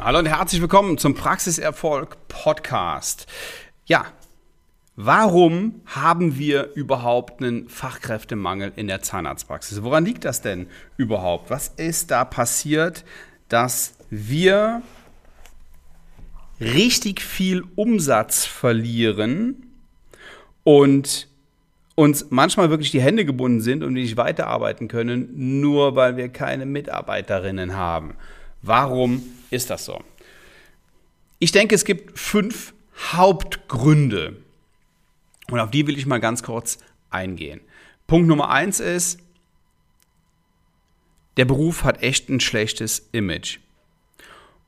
Hallo und herzlich willkommen zum Praxiserfolg Podcast. Ja, warum haben wir überhaupt einen Fachkräftemangel in der Zahnarztpraxis? Woran liegt das denn überhaupt? Was ist da passiert, dass wir richtig viel Umsatz verlieren und uns manchmal wirklich die Hände gebunden sind und nicht weiterarbeiten können, nur weil wir keine Mitarbeiterinnen haben? Warum ist das so? Ich denke, es gibt fünf Hauptgründe. Und auf die will ich mal ganz kurz eingehen. Punkt Nummer eins ist, der Beruf hat echt ein schlechtes Image.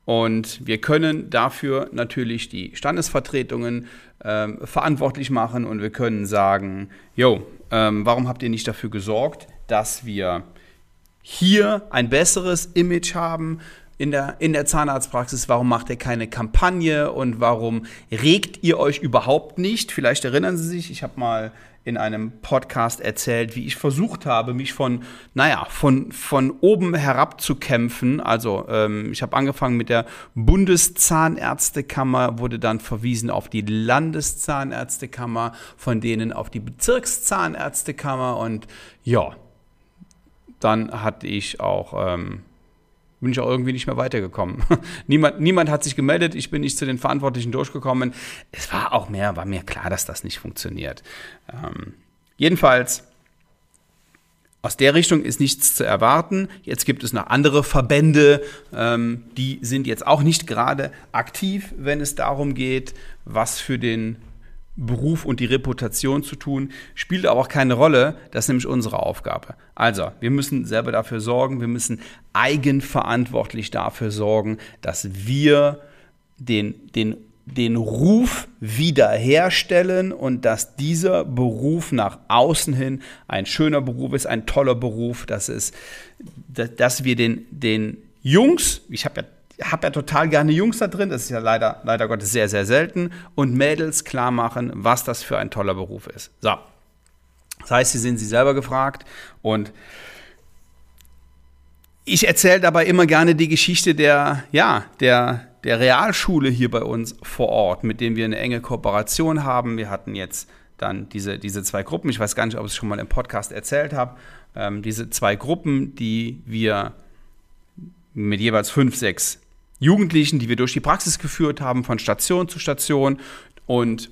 Und wir können dafür natürlich die Standesvertretungen ähm, verantwortlich machen und wir können sagen, jo, ähm, warum habt ihr nicht dafür gesorgt, dass wir hier ein besseres Image haben in der, in der Zahnarztpraxis? Warum macht ihr keine Kampagne und warum regt ihr euch überhaupt nicht? Vielleicht erinnern Sie sich, ich habe mal in einem Podcast erzählt, wie ich versucht habe, mich von, naja, von, von oben herab zu kämpfen. Also ähm, ich habe angefangen mit der Bundeszahnärztekammer, wurde dann verwiesen auf die Landeszahnärztekammer, von denen auf die Bezirkszahnärztekammer und ja, dann hatte ich auch, ähm, bin ich auch irgendwie nicht mehr weitergekommen. niemand, niemand hat sich gemeldet, ich bin nicht zu den Verantwortlichen durchgekommen. Es war auch mehr, war mir klar, dass das nicht funktioniert. Ähm, jedenfalls, aus der Richtung ist nichts zu erwarten. Jetzt gibt es noch andere Verbände, ähm, die sind jetzt auch nicht gerade aktiv, wenn es darum geht, was für den Beruf und die Reputation zu tun, spielt aber auch keine Rolle. Das ist nämlich unsere Aufgabe. Also, wir müssen selber dafür sorgen, wir müssen eigenverantwortlich dafür sorgen, dass wir den, den, den Ruf wiederherstellen und dass dieser Beruf nach außen hin ein schöner Beruf ist, ein toller Beruf, dass, es, dass wir den, den Jungs, ich habe ja habe ja total gerne Jungs da drin, das ist ja leider, leider Gottes sehr, sehr selten, und Mädels klar machen, was das für ein toller Beruf ist. So. Das heißt, sie sind sie selber gefragt und ich erzähle dabei immer gerne die Geschichte der, ja, der, der Realschule hier bei uns vor Ort, mit dem wir eine enge Kooperation haben. Wir hatten jetzt dann diese, diese zwei Gruppen, ich weiß gar nicht, ob ich es schon mal im Podcast erzählt habe, ähm, diese zwei Gruppen, die wir mit jeweils fünf, sechs Jugendlichen, die wir durch die Praxis geführt haben, von Station zu Station und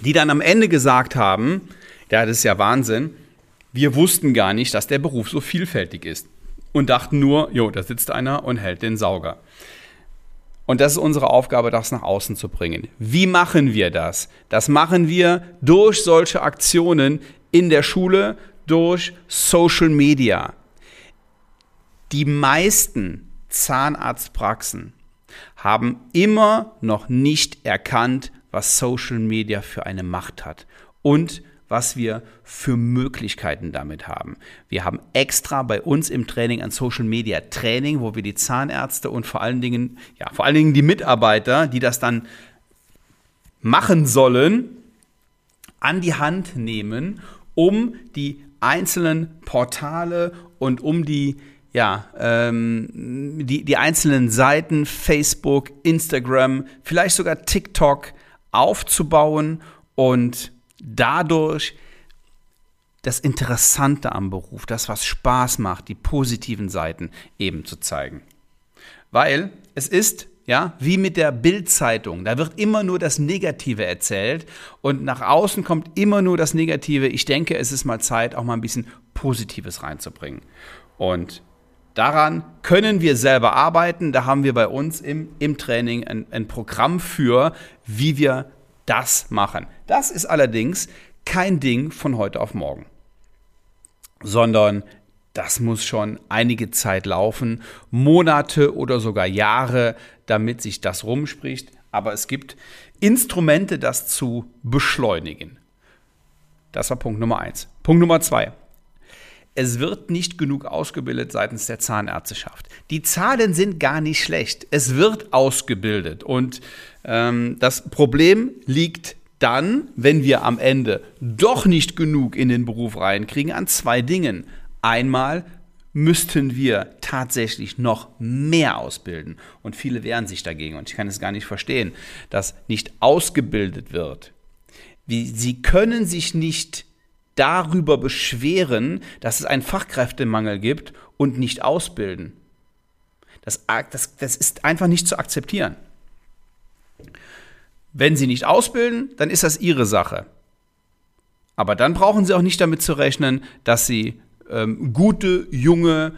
die dann am Ende gesagt haben, ja, das ist ja Wahnsinn, wir wussten gar nicht, dass der Beruf so vielfältig ist und dachten nur, jo, da sitzt einer und hält den Sauger. Und das ist unsere Aufgabe, das nach außen zu bringen. Wie machen wir das? Das machen wir durch solche Aktionen in der Schule, durch Social Media. Die meisten Zahnarztpraxen haben immer noch nicht erkannt, was Social Media für eine Macht hat und was wir für Möglichkeiten damit haben. Wir haben extra bei uns im Training ein Social Media Training, wo wir die Zahnärzte und vor allen Dingen, ja, vor allen Dingen die Mitarbeiter, die das dann machen sollen, an die Hand nehmen, um die einzelnen Portale und um die ja, ähm, die, die einzelnen Seiten, Facebook, Instagram, vielleicht sogar TikTok aufzubauen und dadurch das Interessante am Beruf, das, was Spaß macht, die positiven Seiten eben zu zeigen. Weil es ist, ja, wie mit der Bildzeitung. Da wird immer nur das Negative erzählt und nach außen kommt immer nur das Negative. Ich denke, es ist mal Zeit, auch mal ein bisschen Positives reinzubringen. Und Daran können wir selber arbeiten. Da haben wir bei uns im, im Training ein, ein Programm für, wie wir das machen. Das ist allerdings kein Ding von heute auf morgen, sondern das muss schon einige Zeit laufen, Monate oder sogar Jahre, damit sich das rumspricht. Aber es gibt Instrumente, das zu beschleunigen. Das war Punkt Nummer eins. Punkt Nummer zwei es wird nicht genug ausgebildet seitens der Zahnärzteschaft. Die Zahlen sind gar nicht schlecht. Es wird ausgebildet. Und ähm, das Problem liegt dann, wenn wir am Ende doch nicht genug in den Beruf reinkriegen, an zwei Dingen. Einmal müssten wir tatsächlich noch mehr ausbilden. Und viele wehren sich dagegen. Und ich kann es gar nicht verstehen, dass nicht ausgebildet wird. Sie können sich nicht darüber beschweren, dass es einen Fachkräftemangel gibt und nicht ausbilden. Das, das, das ist einfach nicht zu akzeptieren. Wenn sie nicht ausbilden, dann ist das ihre Sache. Aber dann brauchen sie auch nicht damit zu rechnen, dass sie ähm, gute, junge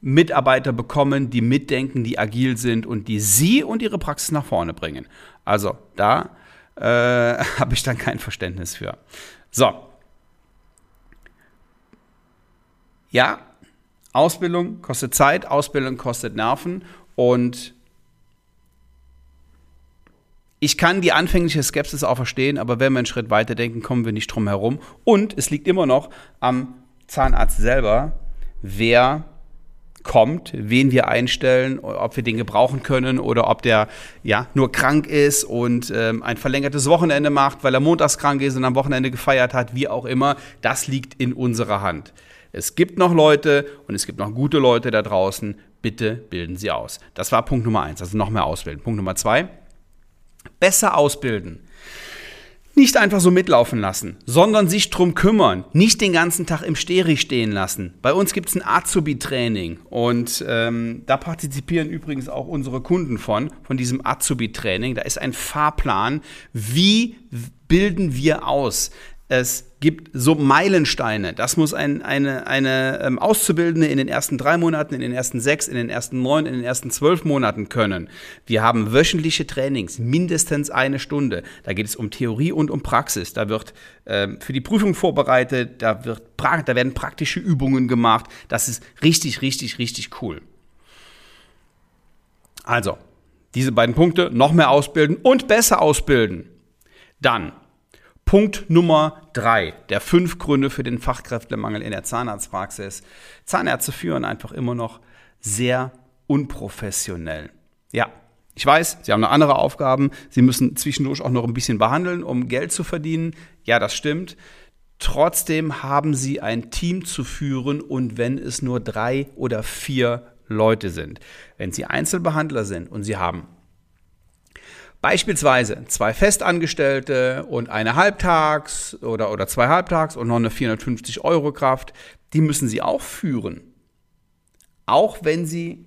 Mitarbeiter bekommen, die mitdenken, die agil sind und die sie und ihre Praxis nach vorne bringen. Also da äh, habe ich dann kein Verständnis für. So. Ja, Ausbildung kostet Zeit, Ausbildung kostet Nerven und ich kann die anfängliche Skepsis auch verstehen, aber wenn wir einen Schritt weiter denken, kommen wir nicht drum herum. Und es liegt immer noch am Zahnarzt selber, wer kommt, wen wir einstellen, ob wir den gebrauchen können oder ob der ja nur krank ist und ähm, ein verlängertes Wochenende macht, weil er montags krank ist und am Wochenende gefeiert hat, wie auch immer. Das liegt in unserer Hand. Es gibt noch Leute und es gibt noch gute Leute da draußen. Bitte bilden Sie aus. Das war Punkt Nummer eins, also noch mehr ausbilden. Punkt Nummer zwei, besser ausbilden nicht einfach so mitlaufen lassen, sondern sich drum kümmern. Nicht den ganzen Tag im Steri stehen lassen. Bei uns gibt es ein Azubi-Training und ähm, da partizipieren übrigens auch unsere Kunden von, von diesem Azubi-Training. Da ist ein Fahrplan, wie bilden wir aus. Es gibt so Meilensteine. Das muss ein, eine, eine ähm, Auszubildende in den ersten drei Monaten, in den ersten sechs, in den ersten neun, in den ersten zwölf Monaten können. Wir haben wöchentliche Trainings, mindestens eine Stunde. Da geht es um Theorie und um Praxis. Da wird ähm, für die Prüfung vorbereitet, da, wird, da werden praktische Übungen gemacht. Das ist richtig, richtig, richtig cool. Also, diese beiden Punkte, noch mehr ausbilden und besser ausbilden. Dann Punkt Nummer drei der fünf Gründe für den Fachkräftemangel in der Zahnarztpraxis. Zahnärzte führen einfach immer noch sehr unprofessionell. Ja, ich weiß, sie haben noch andere Aufgaben. Sie müssen zwischendurch auch noch ein bisschen behandeln, um Geld zu verdienen. Ja, das stimmt. Trotzdem haben sie ein Team zu führen und wenn es nur drei oder vier Leute sind. Wenn sie Einzelbehandler sind und sie haben Beispielsweise zwei Festangestellte und eine Halbtags- oder, oder zwei Halbtags- und noch eine 450 Euro Kraft, die müssen Sie auch führen. Auch wenn Sie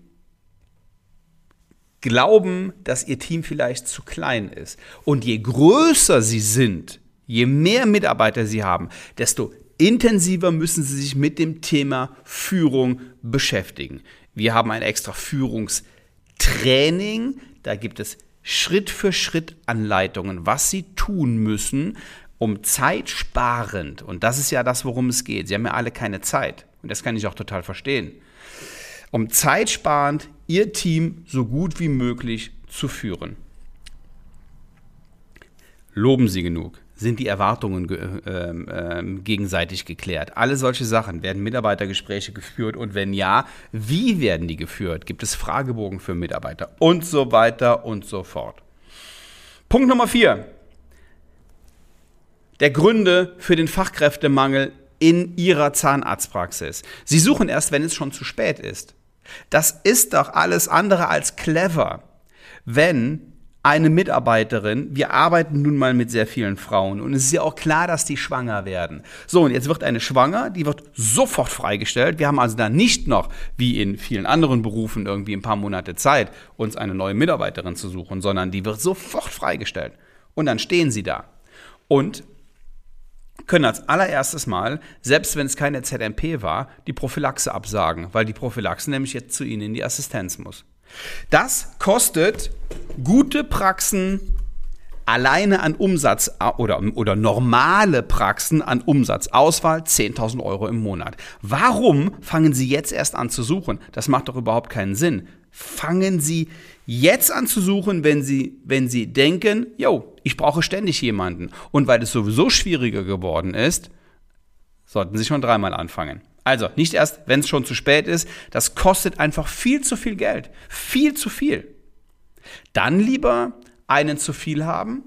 glauben, dass Ihr Team vielleicht zu klein ist. Und je größer Sie sind, je mehr Mitarbeiter Sie haben, desto intensiver müssen Sie sich mit dem Thema Führung beschäftigen. Wir haben ein extra Führungstraining. Da gibt es Schritt für Schritt Anleitungen, was sie tun müssen, um zeitsparend, und das ist ja das, worum es geht, sie haben ja alle keine Zeit, und das kann ich auch total verstehen, um zeitsparend ihr Team so gut wie möglich zu führen. Loben Sie genug sind die Erwartungen ge äh, äh, gegenseitig geklärt. Alle solche Sachen. Werden Mitarbeitergespräche geführt und wenn ja, wie werden die geführt? Gibt es Fragebogen für Mitarbeiter und so weiter und so fort. Punkt Nummer vier. Der Gründe für den Fachkräftemangel in Ihrer Zahnarztpraxis. Sie suchen erst, wenn es schon zu spät ist. Das ist doch alles andere als clever. Wenn eine Mitarbeiterin, wir arbeiten nun mal mit sehr vielen Frauen und es ist ja auch klar, dass die schwanger werden. So, und jetzt wird eine schwanger, die wird sofort freigestellt. Wir haben also da nicht noch, wie in vielen anderen Berufen, irgendwie ein paar Monate Zeit, uns eine neue Mitarbeiterin zu suchen, sondern die wird sofort freigestellt. Und dann stehen sie da. Und können als allererstes Mal, selbst wenn es keine ZMP war, die Prophylaxe absagen, weil die Prophylaxe nämlich jetzt zu Ihnen in die Assistenz muss. Das kostet gute Praxen alleine an Umsatz oder, oder normale Praxen an Umsatzauswahl 10.000 Euro im Monat. Warum fangen Sie jetzt erst an zu suchen? Das macht doch überhaupt keinen Sinn. Fangen Sie jetzt an zu suchen, wenn Sie, wenn Sie denken, yo, ich brauche ständig jemanden. Und weil es sowieso schwieriger geworden ist, sollten Sie schon dreimal anfangen. Also nicht erst, wenn es schon zu spät ist. Das kostet einfach viel zu viel Geld. Viel zu viel. Dann lieber einen zu viel haben,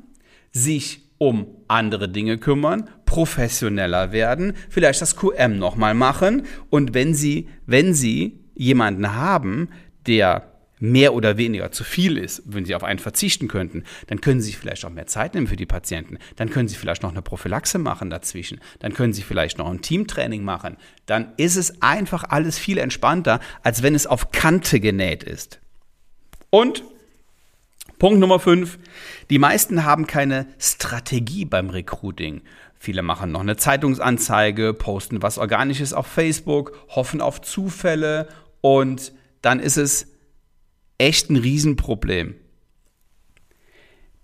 sich um andere Dinge kümmern, professioneller werden, vielleicht das QM nochmal machen und wenn Sie, wenn Sie jemanden haben, der mehr oder weniger zu viel ist, wenn Sie auf einen verzichten könnten, dann können Sie vielleicht auch mehr Zeit nehmen für die Patienten. Dann können Sie vielleicht noch eine Prophylaxe machen dazwischen. Dann können Sie vielleicht noch ein Teamtraining machen. Dann ist es einfach alles viel entspannter, als wenn es auf Kante genäht ist. Und Punkt Nummer 5. Die meisten haben keine Strategie beim Recruiting. Viele machen noch eine Zeitungsanzeige, posten was Organisches auf Facebook, hoffen auf Zufälle und dann ist es echt ein Riesenproblem.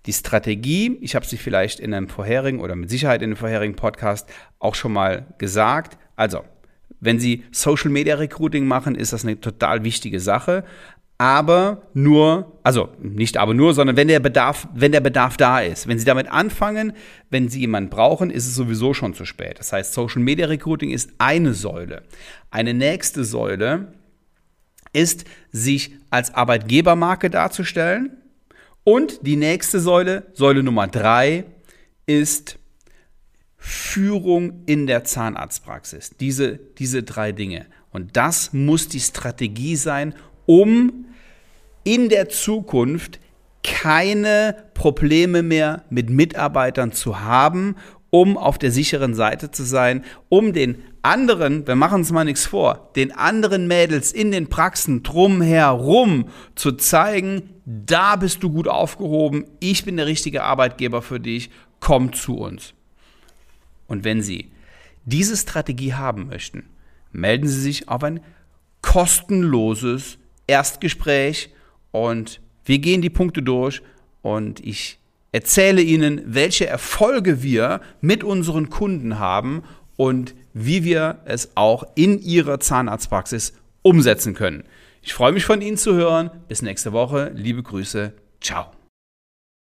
Die Strategie, ich habe sie vielleicht in einem vorherigen oder mit Sicherheit in einem vorherigen Podcast auch schon mal gesagt. Also, wenn Sie Social Media Recruiting machen, ist das eine total wichtige Sache. Aber nur, also nicht aber nur, sondern wenn der Bedarf, wenn der Bedarf da ist. Wenn Sie damit anfangen, wenn Sie jemanden brauchen, ist es sowieso schon zu spät. Das heißt, Social Media Recruiting ist eine Säule. Eine nächste Säule ist, sich als Arbeitgebermarke darzustellen. Und die nächste Säule, Säule Nummer drei, ist Führung in der Zahnarztpraxis. Diese, diese drei Dinge. Und das muss die Strategie sein, um in der Zukunft keine Probleme mehr mit Mitarbeitern zu haben, um auf der sicheren Seite zu sein, um den anderen, wir machen uns mal nichts vor, den anderen Mädels in den Praxen drumherum zu zeigen, da bist du gut aufgehoben, ich bin der richtige Arbeitgeber für dich, komm zu uns. Und wenn Sie diese Strategie haben möchten, melden Sie sich auf ein kostenloses Erstgespräch und wir gehen die Punkte durch und ich erzähle Ihnen, welche Erfolge wir mit unseren Kunden haben und wie wir es auch in Ihrer Zahnarztpraxis umsetzen können. Ich freue mich von Ihnen zu hören. Bis nächste Woche. Liebe Grüße. Ciao.